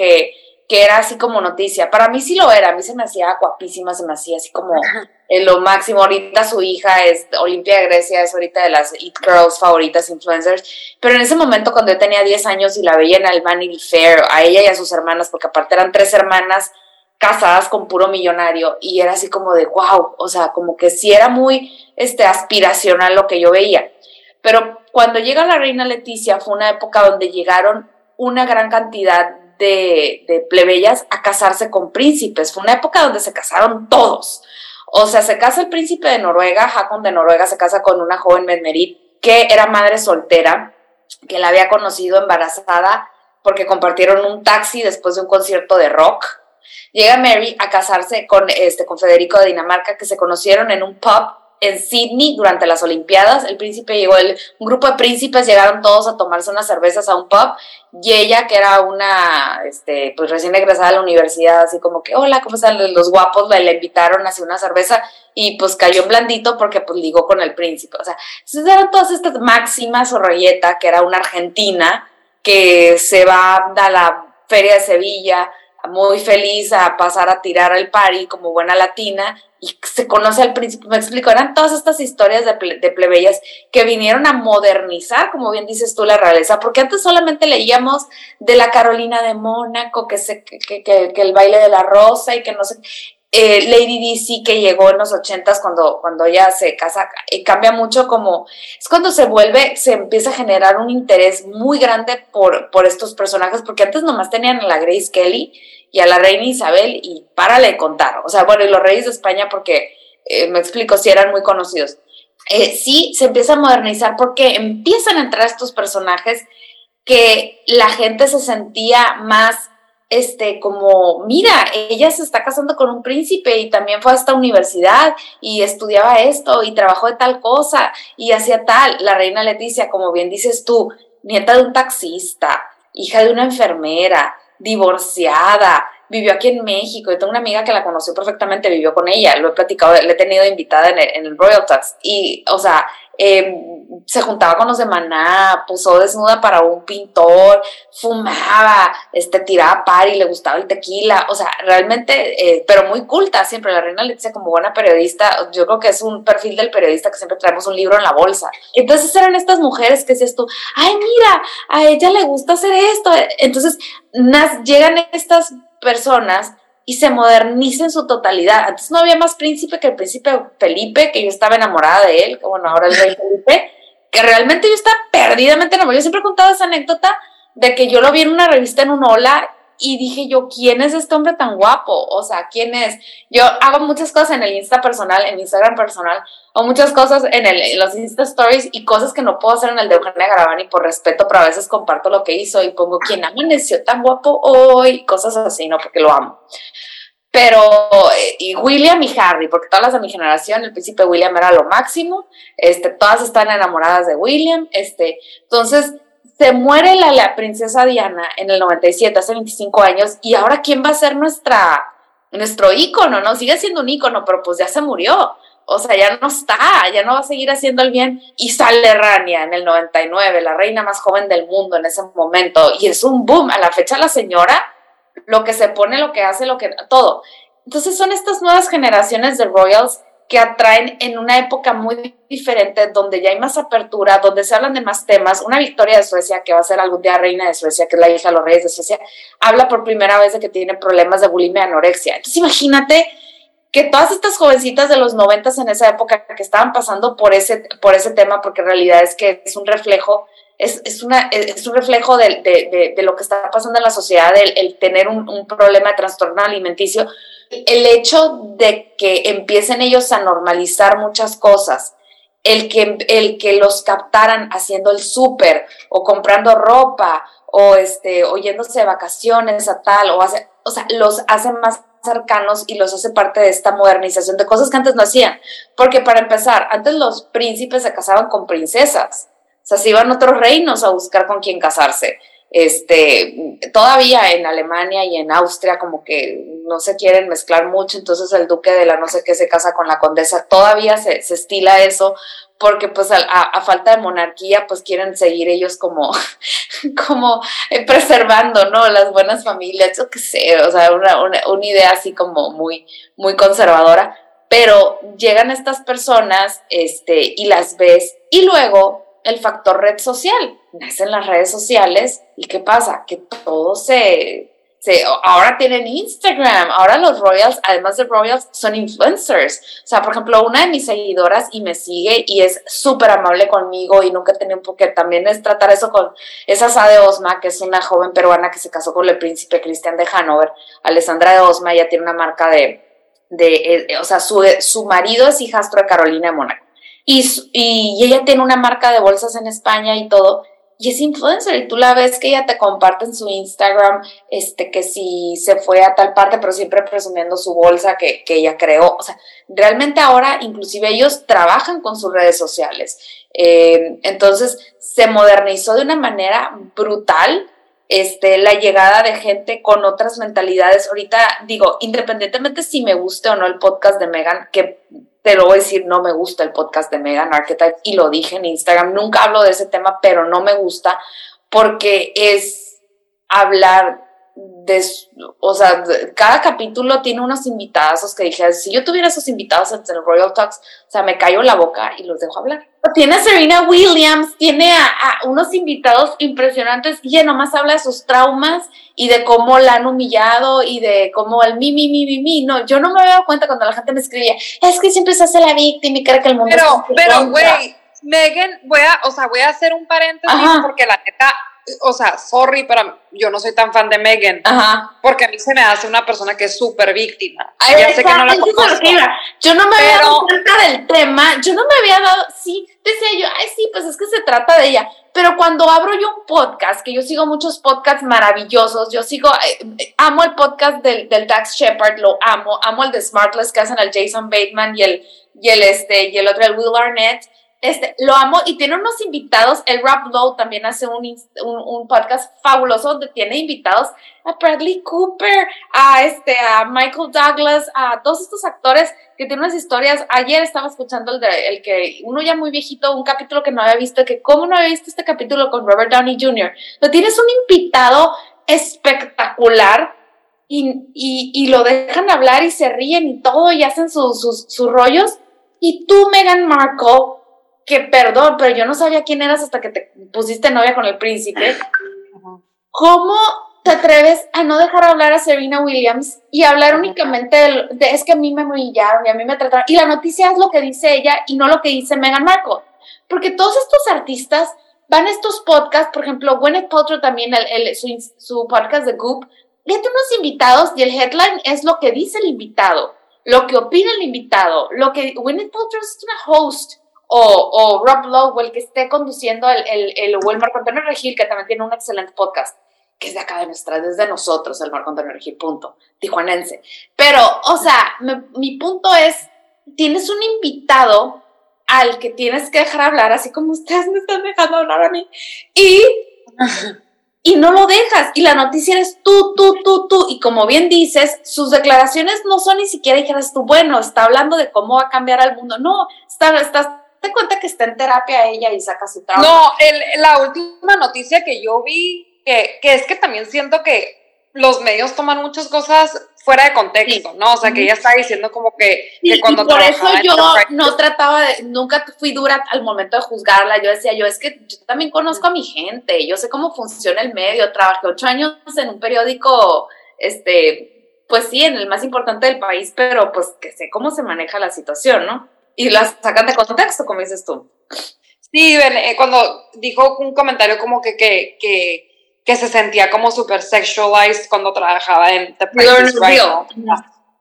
que era así como noticia. Para mí sí lo era, a mí se me hacía guapísima, se me hacía así como en lo máximo. Ahorita su hija es Olimpia de Grecia, es ahorita de las It Girls favoritas influencers. Pero en ese momento, cuando yo tenía 10 años y la veía en el Vanity Fair, a ella y a sus hermanas, porque aparte eran tres hermanas casadas con puro millonario, y era así como de wow, o sea, como que sí era muy este, aspiracional lo que yo veía. Pero cuando llega la reina Leticia, fue una época donde llegaron una gran cantidad de, plebeyas a casarse con príncipes. Fue una época donde se casaron todos. O sea, se casa el príncipe de Noruega, Hakon de Noruega se casa con una joven Medmerit que era madre soltera, que la había conocido embarazada porque compartieron un taxi después de un concierto de rock. Llega Mary a casarse con, este, con Federico de Dinamarca, que se conocieron en un pub en Sydney durante las Olimpiadas. El príncipe llegó, el, un grupo de príncipes llegaron todos a tomarse unas cervezas a un pub y ella, que era una, este, pues recién egresada a la universidad, así como que, hola, ¿cómo están los guapos? Le, invitaron a hacer una cerveza y pues cayó en blandito porque pues ligó con el príncipe. O sea, eran todas estas máximas o que era una argentina que se va a la feria de Sevilla muy feliz a pasar a tirar al pari como buena latina y se conoce al príncipe, me explico, eran todas estas historias de, plebeyas que vinieron a modernizar, como bien dices tú, la realeza, porque antes solamente leíamos de la Carolina de Mónaco, que, se, que, que, que el baile de la rosa y que no sé, eh, Lady DC que llegó en los ochentas cuando, cuando ella se casa, y cambia mucho como, es cuando se vuelve, se empieza a generar un interés muy grande por, por estos personajes, porque antes nomás tenían a la Grace Kelly y a la reina Isabel y párale de contar, o sea, bueno, y los reyes de España porque, eh, me explico, si eran muy conocidos. Eh, sí, se empieza a modernizar porque empiezan a entrar estos personajes que la gente se sentía más este, como, mira, ella se está casando con un príncipe y también fue a esta universidad y estudiaba esto y trabajó de tal cosa y hacía tal. La reina Leticia, como bien dices tú, nieta de un taxista, hija de una enfermera, divorciada, vivió aquí en México. Yo tengo una amiga que la conoció perfectamente, vivió con ella, lo he platicado, le he tenido invitada en el, en el Royal Tax. Y, o sea, eh, se juntaba con los de Maná, puso desnuda para un pintor, fumaba, este, tiraba par y le gustaba el tequila, o sea, realmente, eh, pero muy culta siempre, la reina Leticia como buena periodista, yo creo que es un perfil del periodista que siempre traemos un libro en la bolsa. Entonces eran estas mujeres que decías tú, ay, mira, a ella le gusta hacer esto, entonces llegan estas personas y se moderniza en su totalidad. Antes no había más príncipe que el príncipe Felipe, que yo estaba enamorada de él, que bueno, ahora el rey Felipe, que realmente yo estaba perdidamente enamorada. Yo siempre he contado esa anécdota de que yo lo vi en una revista en un hola y dije yo, ¿quién es este hombre tan guapo? O sea, ¿quién es? Yo hago muchas cosas en el Insta personal, en Instagram personal, o muchas cosas en, el, los Insta Stories y cosas que no puedo hacer en el de Eugenia Garavani por respeto, pero a veces comparto lo que hizo y pongo, ¿quién amaneció tan guapo hoy? Cosas así, ¿no? Porque lo amo. Pero, eh, y William y Harry, porque todas las de mi generación, el príncipe William era lo máximo, este, todas están enamoradas de William, este, entonces, se muere la, princesa Diana en el 97, hace 25 años, y ahora quién va a ser nuestra, nuestro ícono, ¿no? Sigue siendo un ícono, pero pues ya se murió. O sea, ya no está, ya no va a seguir haciendo el bien. Y sale Rania en el 99, la reina más joven del mundo en ese momento. Y es un boom. A la fecha la señora, lo que se pone, lo que hace, lo que... todo. Entonces son estas nuevas generaciones de royals que atraen en una época muy diferente, donde ya hay más apertura, donde se hablan de más temas. Una victoria de Suecia, que va a ser algún día reina de Suecia, que es la hija de los reyes de Suecia, habla por primera vez de que tiene problemas de bulimia y anorexia. Entonces imagínate que todas estas jovencitas de los noventas en esa época que estaban pasando por ese, por ese tema, porque en realidad es que es un reflejo, es, es, una, es un reflejo de, de, de, lo que está pasando en la sociedad, el, el tener un, un problema de trastorno alimenticio, el hecho de que empiecen ellos a normalizar muchas cosas, el que, el que los captaran haciendo el súper o comprando ropa o, este, o yéndose de vacaciones a tal, o, hace, o sea, los hace más cercanos y los hace parte de esta modernización de cosas que antes no hacían. Porque para empezar, antes los príncipes se casaban con princesas sea, se iban otros reinos a buscar con quién casarse. Este, todavía en Alemania y en Austria como que no se quieren mezclar mucho, entonces el duque de la no sé qué se casa con la condesa, todavía se, estila eso, porque pues a, falta de monarquía pues quieren seguir ellos como, como eh, preservando, ¿no? Las buenas familias, yo qué sé, o sea, una, una, idea así como muy, muy conservadora, pero llegan estas personas este, y las ves y luego el factor red social, nacen las redes sociales y ¿qué pasa? Que todo se ahora tienen Instagram, ahora los Royals, además de Royals, son influencers. O sea, por ejemplo, una de mis seguidoras y me sigue y es súper amable conmigo y nunca he tenido porque también es tratar eso con esa Sade Osma, que es una joven peruana que se casó con el príncipe Cristian de Hanover, Alessandra de Osma, ella tiene una marca de, de eh, o sea, su, su marido es hijastro de Carolina de Mónaco. Y, y ella tiene una marca de bolsas en España y todo y es influencer y tú la ves que ella te comparte en su Instagram, este, que si se fue a tal parte, pero siempre presumiendo su bolsa que, que ella creó. O sea, realmente ahora inclusive ellos trabajan con sus redes sociales. Eh, entonces se modernizó de una manera brutal este, la llegada de gente con otras mentalidades. Ahorita digo, independientemente si me guste o no el podcast de Megan, que te lo voy a decir, no me gusta el podcast de Megan Archetype y lo dije en Instagram, nunca hablo de ese tema, pero no me gusta porque es hablar de, o sea, cada capítulo tiene unos invitados que dije, si yo tuviera esos invitados en el Royal Talks, o sea, me callo la boca y los dejo hablar. Tiene a Serena Williams, tiene a, unos invitados impresionantes y ella nomás habla de sus traumas y de cómo la han humillado y de cómo el mi, mi, mi, mi, mi. No, yo no me había dado cuenta cuando la gente me escribía, es que siempre se hace la víctima y cree que el mundo pero, Pero, güey, Megan, voy a, o sea, voy a hacer un paréntesis porque la neta, o sea, sorry, pero yo no soy tan fan de Megan. Ajá. Porque a mí se me hace una persona que es súper víctima. ya sé que no la conozco. Yo no me había dado cuenta del tema. Yo no me había dado, sí, decía yo, ay, sí, pues es que se trata de ella. Pero cuando abro yo un podcast, que yo sigo muchos podcasts maravillosos, yo sigo, eh, amo el podcast del, del Dax Shepard, lo amo, amo el de Smartless que hacen al Jason Bateman y el, y el, este, y el otro, el Will Arnett este, lo amo y tiene unos invitados. El Rap Low también hace un, un, podcast fabuloso donde tiene invitados a Bradley Cooper, a, este, a Michael Douglas, a todos estos actores que tienen unas historias. Ayer estaba escuchando el, de, el que uno ya muy viejito, un capítulo que no había visto, que cómo no había visto este capítulo con Robert Downey Jr. Pero tienes un invitado espectacular y, y, y, lo dejan hablar y se ríen y todo y hacen sus, sus, sus rollos. Y tú, Meghan Markle, que perdón, pero yo no sabía quién eras hasta que te pusiste novia con el príncipe. ¿Cómo te atreves a no dejar hablar a Serena Williams y hablar únicamente de, es que a mí me humillaron y a mí me trataron? Y la noticia es lo que dice ella y no lo que dice Meghan Markle. Porque todos estos artistas van a estos podcasts, por ejemplo, Gwyneth Paltrow también, el, su, podcast de Goop, fíjate unos invitados y el headline es lo que dice el invitado, lo que opina el invitado, lo que Gwyneth Paltrow es una host o, Rob Lowe, el que esté conduciendo el, el, el, o el Marco Antonio Regil, que también tiene un excelente podcast, que es de acá de nuestra, desde nosotros, el Marco Antonio Regil, punto, tijuanense. Pero, o sea, mi punto es, tienes un invitado al que tienes que dejar hablar, así como ustedes me están dejando hablar a mí, y, y no lo dejas, y la noticia eres tú, tú, tú, tú, y como bien dices, sus declaraciones no son ni siquiera dijeras tú, bueno, está hablando de cómo va a cambiar al mundo, no, está, estás te cuenta que está en terapia ella y saca su trabajo. No, la última noticia que yo vi, que, que, es que también siento que los medios toman muchas cosas fuera de contexto, ¿no? O sea, que ella está diciendo como que, que cuando y por eso yo no trataba de, nunca fui dura al momento de juzgarla, yo decía, yo es que yo también conozco a mi gente, yo sé cómo funciona el medio, trabajé ocho años en un periódico, este, pues sí, en el más importante del país, pero pues que sé cómo se maneja la situación, ¿no? Y las sacan de contexto, como dices tú. Sí, eh, cuando dijo un comentario como que, que, que, que se sentía como super sexualized cuando trabajaba en The Princess Right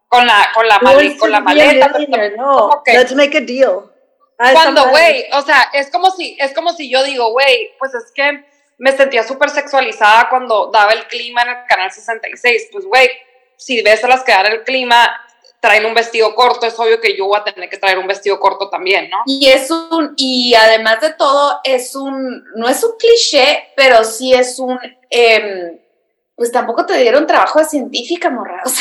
con la, con la, con la maleta. No, let's make a deal. Ah, cuando, güey, o sea, es como si, es como si yo digo, güey, pues es que me sentía súper sexualizada cuando daba el clima en el canal 66. Pues, güey, si ves a las que dan el clima, traen un vestido corto, es obvio que yo voy a tener que traer un vestido corto también, ¿no? Y es un, y además de todo, es un, no es un cliché, pero sí es un, em, pues tampoco te dieron trabajo de científica, morra.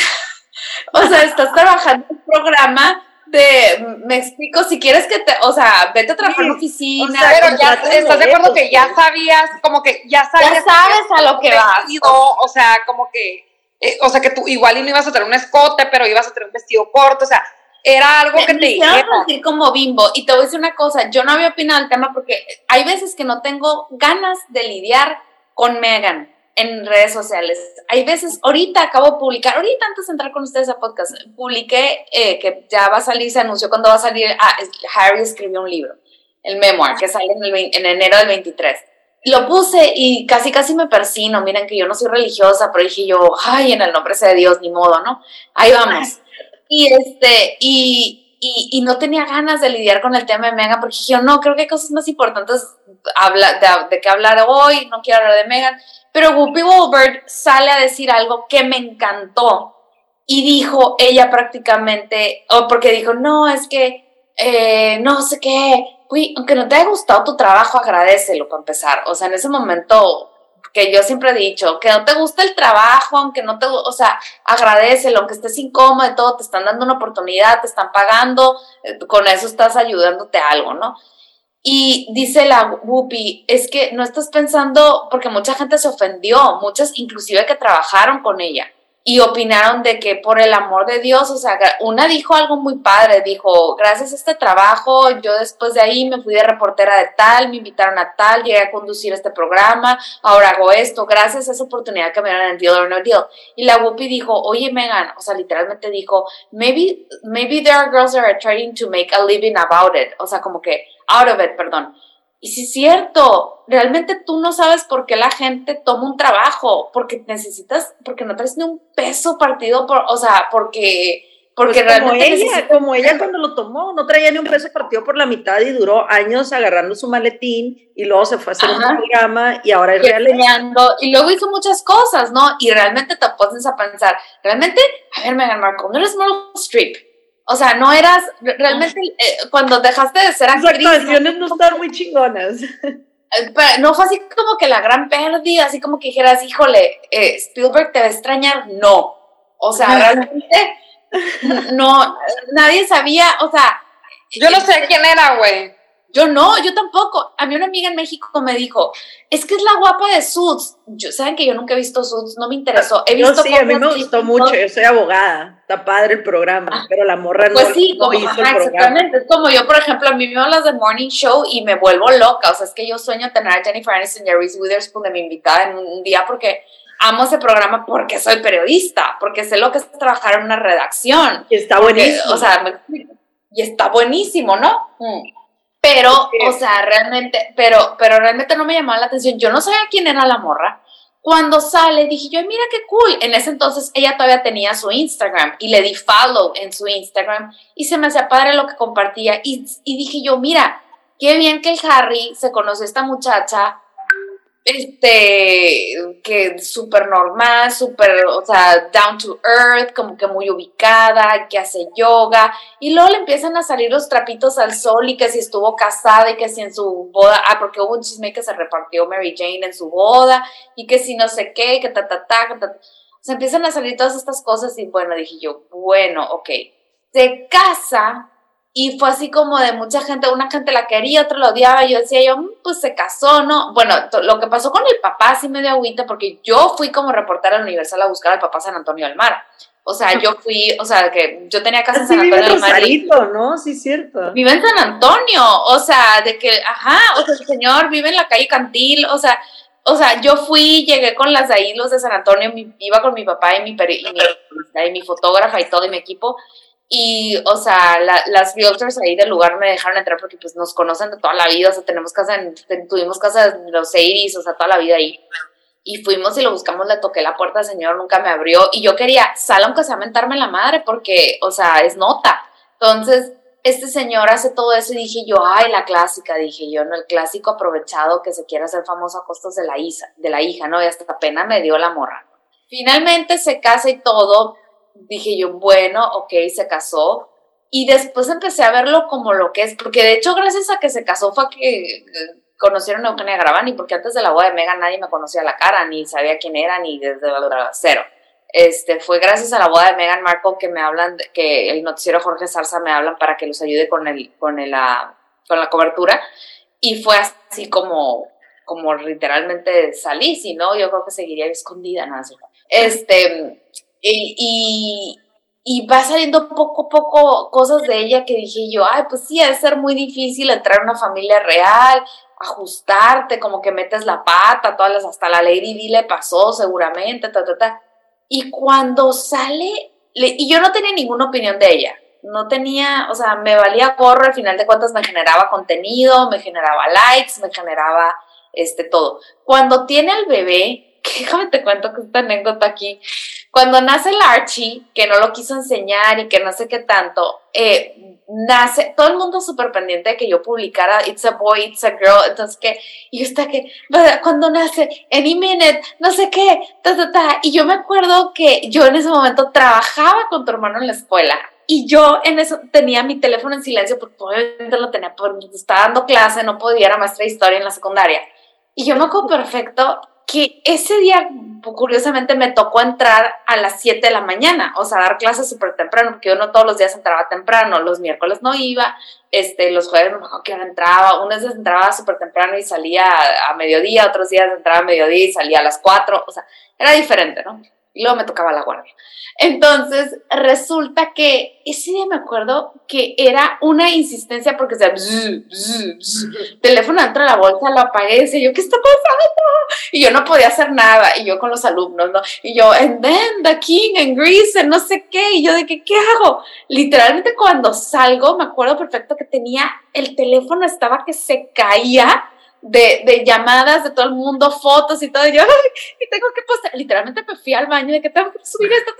O sea, o sea estás trabajando en un programa de, me explico, si quieres que te, o sea, vete a trabajar en oficina. pero ya, ¿estás de acuerdo que ya sabías, como que ya sabías? Ya sabes a lo que vas. O sea, como que, eh, o sea, que tú igual y no ibas a tener un escote, pero ibas a tener un vestido corto, o sea, era algo que te dijeron. decir como bimbo, y te voy a decir una cosa, yo no había opinado del tema porque hay veces que no tengo ganas de lidiar con Megan en redes sociales. Hay veces, ahorita acabo de publicar, ahorita antes de entrar con ustedes a podcast, publiqué eh, que ya va a salir, se anunció cuando va a salir, ah, Harry escribió un libro, el memoir, que sale en, el, en enero del 23. Lo puse y casi casi me persino, miren que yo no soy religiosa, pero dije yo, ay, en el nombre sea de Dios, ni modo, ¿no? Ahí vamos. Y este, y, y, y, no tenía ganas de lidiar con el tema de Megan porque dije, no, creo que hay cosas más importantes habla, de, de que hablar hoy, no quiero hablar de Megan. Pero Whoopi Goldberg sale a decir algo que me encantó y dijo ella prácticamente, o porque dijo, no, es que eh, no sé qué, aunque no te haya gustado tu trabajo, agradecelo para empezar. O sea, en ese momento que yo siempre he dicho, que no te gusta el trabajo, aunque no te, o sea, agradecelo, aunque estés incómodo y todo, te están dando una oportunidad, te están pagando, eh, con eso estás ayudándote a algo, ¿no? Y dice la Whoopi, es que no estás pensando, porque mucha gente se ofendió, muchas inclusive que trabajaron con ella y opinaron de que por el amor de Dios, o sea, una dijo algo muy padre, dijo, gracias a este trabajo, yo después de ahí me fui de reportera de tal, me invitaron a tal, llegué a conducir este programa, ahora hago esto, gracias a esa oportunidad que me dieron en Deal or No Deal. Y la Whoopi dijo, oye Megan, o sea, literalmente dijo, maybe, maybe there are girls that are trying to make a living about it, o sea, como que out of it, perdón. Y si es cierto, realmente tú no sabes por qué la gente toma un trabajo, porque necesitas, porque no traes ni un peso partido, por, o sea, porque, porque pues como ella, como ella cuando lo tomó, no traía ni un peso partido por la mitad y duró años agarrando su maletín y luego se fue a hacer un programa y ahora es real. Y luego hizo muchas cosas, ¿no? Y realmente te pones a pensar, realmente, a ver, Megan Marco, no eres Meryl Streep, o sea, no eras, realmente, eh, cuando dejaste de ser actriz... Las actuaciones no estaban muy chingonas. Eh, no fue así como que la gran pérdida, así como que dijeras, híjole, eh, Spielberg te va a extrañar. No. O sea, realmente, no, nadie sabía, o sea... Yo no sé quién era, güey. Yo no, yo tampoco. A mí una amiga en México me dijo, es que es la guapa de Suits. Yo, Saben que yo nunca he visto Suits, no me interesó. He visto yo sí, a mí me gustó mucho, yo soy abogada, está padre el programa, ah, pero la morra pues no, sí, como, hizo el exactamente. Es como yo, por ejemplo, a mí me hablas de Morning Show y me vuelvo loca. O sea, es que yo sueño tener a Jennifer Aniston y a Reese Witherspoon de mi invitada en un día porque amo ese programa porque soy periodista, porque sé lo que es trabajar en una redacción. Y está buenísimo. O sea, y está buenísimo, ¿no? Mm. Pero, o sea, realmente, pero, pero realmente no me llamaba la atención. Yo no sabía quién era la morra. Cuando sale, dije yo, mira qué cool. En ese entonces ella todavía tenía su Instagram y le di follow en su Instagram y se me hacía padre lo que compartía. Y, y dije yo, mira, qué bien que el Harry se conoce a esta muchacha este, que súper normal, súper, o sea, down to earth, como que muy ubicada, que hace yoga, y luego le empiezan a salir los trapitos al sol y que si estuvo casada y que si en su boda, ah, porque hubo un chisme que se repartió Mary Jane en su boda, y que si no sé qué, que ta, ta, ta, ta, o sea, empiezan a salir todas estas cosas y bueno, dije yo, bueno, ok, se casa y fue así como de mucha gente, una gente la quería, otra la odiaba, yo decía yo, mm, pues se casó, ¿no? Bueno, lo que pasó con el papá sí me dio agüita porque yo fui como reportera Universal a buscar al papá San Antonio del Mar. O sea, yo fui, o sea, que yo tenía casa en San Antonio del Mar. ¿no? Sí, cierto. Vive en San Antonio, o sea, de que, ajá, o sea, el señor vive en la calle Cantil, o sea, o sea, yo fui, llegué con las de ahí, los de San Antonio, iba con mi papá y mi, y mi, y mi fotógrafa y todo, y mi equipo, y, o sea, las realtors ahí del lugar me dejaron entrar porque pues nos conocen de toda la vida, o sea, tenemos casa, tuvimos casa en los 80 o sea, toda la vida ahí. Y fuimos y lo buscamos, le toqué la puerta, el señor nunca me abrió y yo quería, sal aunque sea mentarme la madre porque, o sea, es nota. Entonces, este señor hace todo eso y dije yo, ay, la clásica, dije yo, ¿no? El clásico aprovechado que se quiere hacer famoso a costos de la hija, de la hija, ¿no? Y hasta pena me dio la morra. Finalmente se casa y todo, dije yo, bueno, ok, se casó. Y después empecé a verlo como lo que es, porque de hecho gracias a que se casó fue que eh, conocieron a Eugenia Gravani, porque antes de la boda de Megan nadie me conocía la cara, ni sabía quién era, ni desde cero. Este, fue gracias a la boda de Meghan Markle que me hablan, que el noticiero Jorge Zarza me hablan para que los ayude con, el, con, el, la, con la cobertura. Y fue así como, como literalmente salí, si no, yo creo que seguiría escondida, nada Este, y, y, va saliendo poco a poco cosas de ella que dije yo, ay, pues sí, debe ser muy difícil entrar a una familia real, ajustarte, como que metes la pata, todas las, hasta la Lady Di le pasó seguramente, ta, ta, ta. Y cuando sale, y yo no tenía ninguna opinión de ella, no tenía, o sea, me valía gorro, al final de cuentas me generaba contenido, me generaba likes, me generaba este todo. Cuando tiene al bebé, déjame te cuento que esta anécdota aquí, cuando nace el Archie, que no lo quiso enseñar y que no sé qué tanto, eh, nace, todo el mundo súper pendiente de que yo publicara It's a Boy, It's a Girl, entonces que, y está que, cuando nace, Any Minute, no sé qué, ta, ta, ta, y yo me acuerdo que yo en ese momento trabajaba con tu hermano en la escuela, y yo en eso tenía mi teléfono en silencio porque obviamente lo tenía, porque estaba dando clase, no podía, era maestra de historia en la secundaria. Y yo me acuerdo perfecto que ese día, curiosamente, me tocó entrar a las 7 de la mañana, o sea, dar clases súper temprano, porque yo no todos los días entraba temprano, los miércoles no iba, este, los jueves me acuerdo que ahora entraba, unos días entraba súper temprano y salía a, mediodía, otros días entraba a mediodía y salía a las 4, o sea, era diferente, ¿no? Y luego me tocaba la guardia. Entonces, resulta que ese día me acuerdo que era una insistencia porque se teléfono dentro de la bolsa, lo apagué y decía yo, ¿qué está pasando? Y yo no podía hacer nada, y yo con los alumnos, ¿no? Y yo, and then the king and Greece, no sé qué, y yo de que, ¿qué hago? Literalmente cuando salgo, me acuerdo perfecto que tenía, el teléfono estaba que se caía, de, de, llamadas de todo el mundo, fotos y todo. Y yo, y tengo que postear. Literalmente me fui al baño de que tengo que subir esto.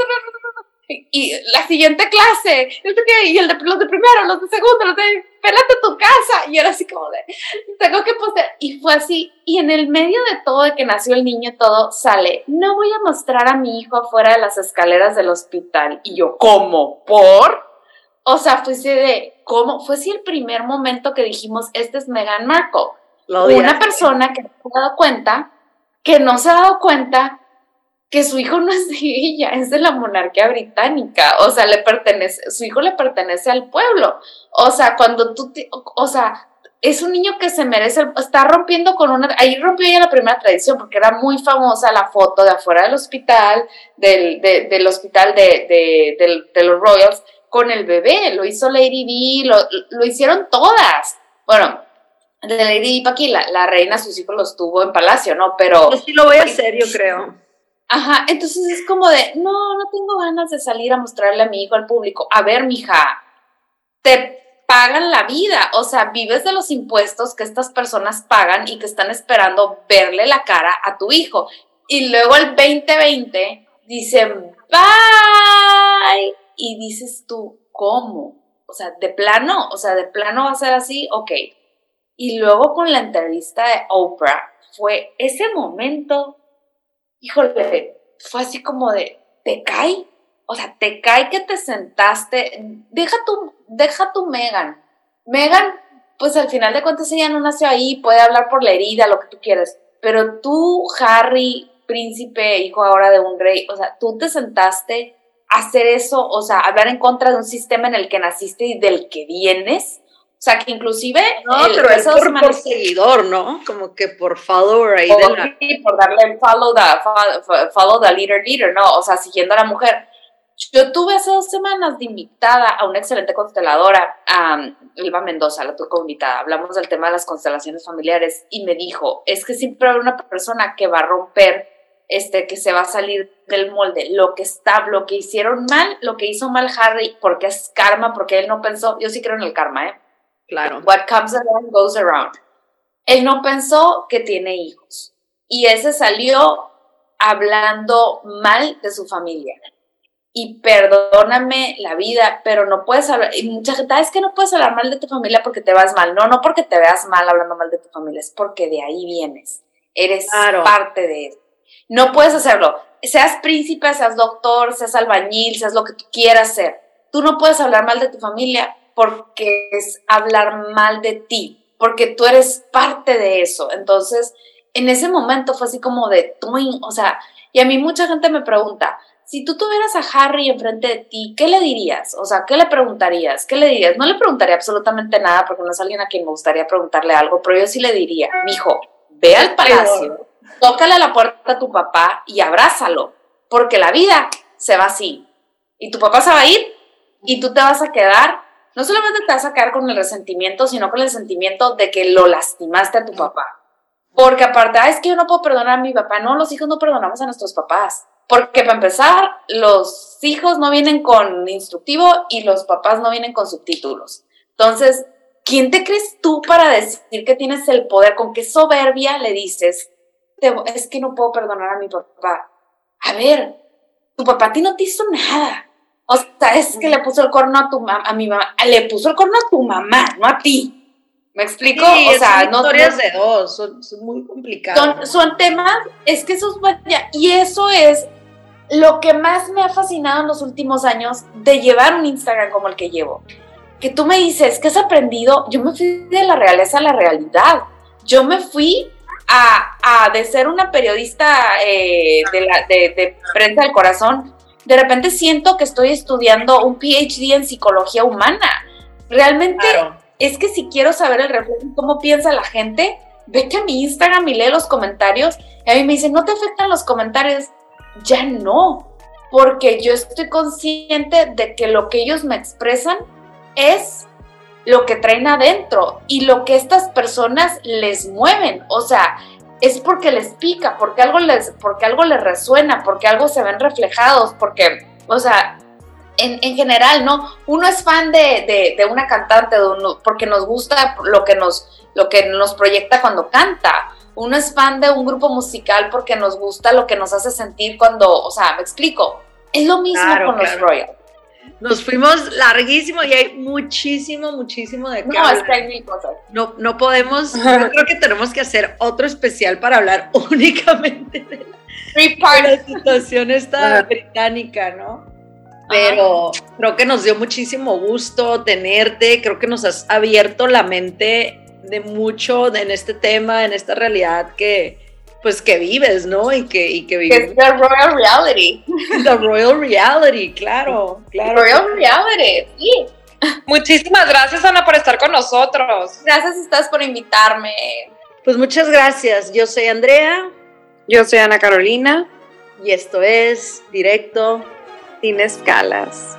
Y la siguiente clase, y el de, los de primero, los de segundo, los de pelate tu casa. Y era así como de, tengo que postear. Y fue así. Y en el medio de todo, de que nació el niño, todo sale. No voy a mostrar a mi hijo afuera de las escaleras del hospital. Y yo, ¿cómo? ¿Por? O sea, fue así de, ¿cómo? Fue así el primer momento que dijimos, este es Meghan Markle una persona que no se ha dado cuenta, que no se ha dado cuenta que su hijo no es de ella, es de la monarquía británica, o sea, le pertenece, su hijo le pertenece al pueblo, o sea, cuando tú, o sea, es un niño que se merece, está rompiendo con una, ahí rompió ya la primera tradición, porque era muy famosa la foto de afuera del hospital, del, del hospital de, de, los Royals, con el bebé, lo hizo Lady D, lo, lo hicieron todas. Bueno, de Lady Di la, la reina, sus hijos los tuvo en palacio, ¿no? Pero... Yo sí lo voy a hacer, yo creo. Ajá, entonces es como de, no, no tengo ganas de salir a mostrarle a mi hijo al público. A ver, mija, te pagan la vida, o sea, vives de los impuestos que estas personas pagan y que están esperando verle la cara a tu hijo. Y luego el 2020 dicen, bye. Y dices tú, ¿cómo? O sea, de plano, o sea, de plano va a ser así, ok y luego con la entrevista de Oprah, fue ese momento, híjole, fue así como de, ¿te cae? O sea, te cae que te sentaste, deja tu, deja tu Megan. Megan, pues al final de cuentas ella no nació ahí, puede hablar por la herida, lo que tú quieras, pero tú, Harry, príncipe, hijo ahora de un rey, o sea, tú te sentaste a hacer eso, o sea, hablar en contra de un sistema en el que naciste y del que vienes, o sea, que inclusive... No, pero es por, seguidor, ¿no? Como que por follower ahí de la... por darle follow the, follow the leader leader, ¿no? O sea, siguiendo a la mujer. Yo tuve hace dos semanas de invitada a una excelente consteladora, a Elba Mendoza, la tuve como invitada. Hablamos del tema de las constelaciones familiares y me dijo, es que siempre hay una persona que va a romper, este, que se va a salir del molde, lo que está, lo que hicieron mal, lo que hizo mal Harry, porque es karma, porque él no pensó, yo sí creo en el karma, ¿eh? Claro. What comes around goes around. Él no pensó que tiene hijos y ese salió hablando mal de su familia. Y perdóname la vida, pero no puedes hablar, y mucha gente, ah, es que no puedes hablar mal de tu familia porque te vas mal. No, no porque te veas mal hablando mal de tu familia, es porque de ahí vienes. Eres parte de eso. No puedes hacerlo seas príncipe, seas doctor, seas albañil, seas lo que tú quieras ser, tú no puedes hablar mal de tu familia porque es hablar mal de ti, porque tú eres parte de eso. Entonces, en ese momento fue así como de, o sea, y a mí mucha gente me pregunta, si tú tuvieras a Harry enfrente de ti, ¿qué le dirías? O sea, ¿qué le preguntarías? ¿Qué le dirías? No le preguntaría absolutamente nada porque no es alguien a quien me gustaría preguntarle algo, pero yo sí le diría, mijo, ve al palacio, tócale a la puerta a tu papá y abrázalo, porque la vida se va así. Y tu papá se va a ir y tú te vas a quedar, no solamente te vas a quedar con el resentimiento, sino con el sentimiento de que lo lastimaste a tu papá. Porque aparte, es que yo no puedo perdonar a mi papá. No, los hijos no perdonamos a nuestros papás. Porque para empezar, los hijos no vienen con instructivo y los papás no vienen con subtítulos. Entonces, ¿quién te crees tú para decir que tienes el poder? ¿Con qué soberbia le dices? es que no puedo perdonar a mi papá. A ver, tu papá a ti no te hizo nada. O sea, es que le puso el corno a tu mamá, a mi mamá, le puso el corno a tu mamá, no a ti. ¿Me explico? o sea, son no historias de dos, son, muy complicadas. Son, son, temas, es que eso es, y eso es lo que más me ha fascinado en los últimos años de llevar un Instagram como el que llevo. Que tú me dices, ¿qué has aprendido? Yo me fui de la realeza a la realidad. Yo me fui a, a de ser una periodista eh, de, la, de, de prensa del corazón, de repente siento que estoy estudiando un PhD en psicología humana. Realmente es que si quiero saber el reflejo, cómo piensa la gente, vete a mi Instagram y lee los comentarios. Y a mí me dicen, ¿no te afectan los comentarios? ya no, porque yo estoy consciente de que lo que ellos me expresan es lo que traen adentro y lo que estas personas les mueven, o sea, es porque les pica, porque algo les, porque algo les resuena, porque algo se ven reflejados, porque, o sea, en, general, ¿no? Uno es fan de, de, una cantante porque nos gusta lo que nos, lo que nos proyecta cuando canta uno es fan de un grupo musical porque nos gusta lo que nos hace sentir cuando, o sea, me explico, es lo mismo con los Royals. Nos fuimos larguísimo y hay muchísimo, muchísimo de qué No, es que hay mil cosas. No, no podemos, yo creo que tenemos que hacer otro especial para hablar únicamente de la, situación esta británica, ¿no? Pero creo que nos dio muchísimo gusto tenerte, creo que nos has abierto la mente de mucho en este tema, en esta realidad que, pues que vives, ¿no? Y que, y que vives. Es the royal reality. The royal reality, claro, claro. Royal reality, sí. Muchísimas gracias, Ana, por estar con nosotros. Gracias a ustedes por invitarme. Pues muchas gracias. Yo soy Andrea. Yo soy Ana Carolina. Y esto es Directo Sin Escalas.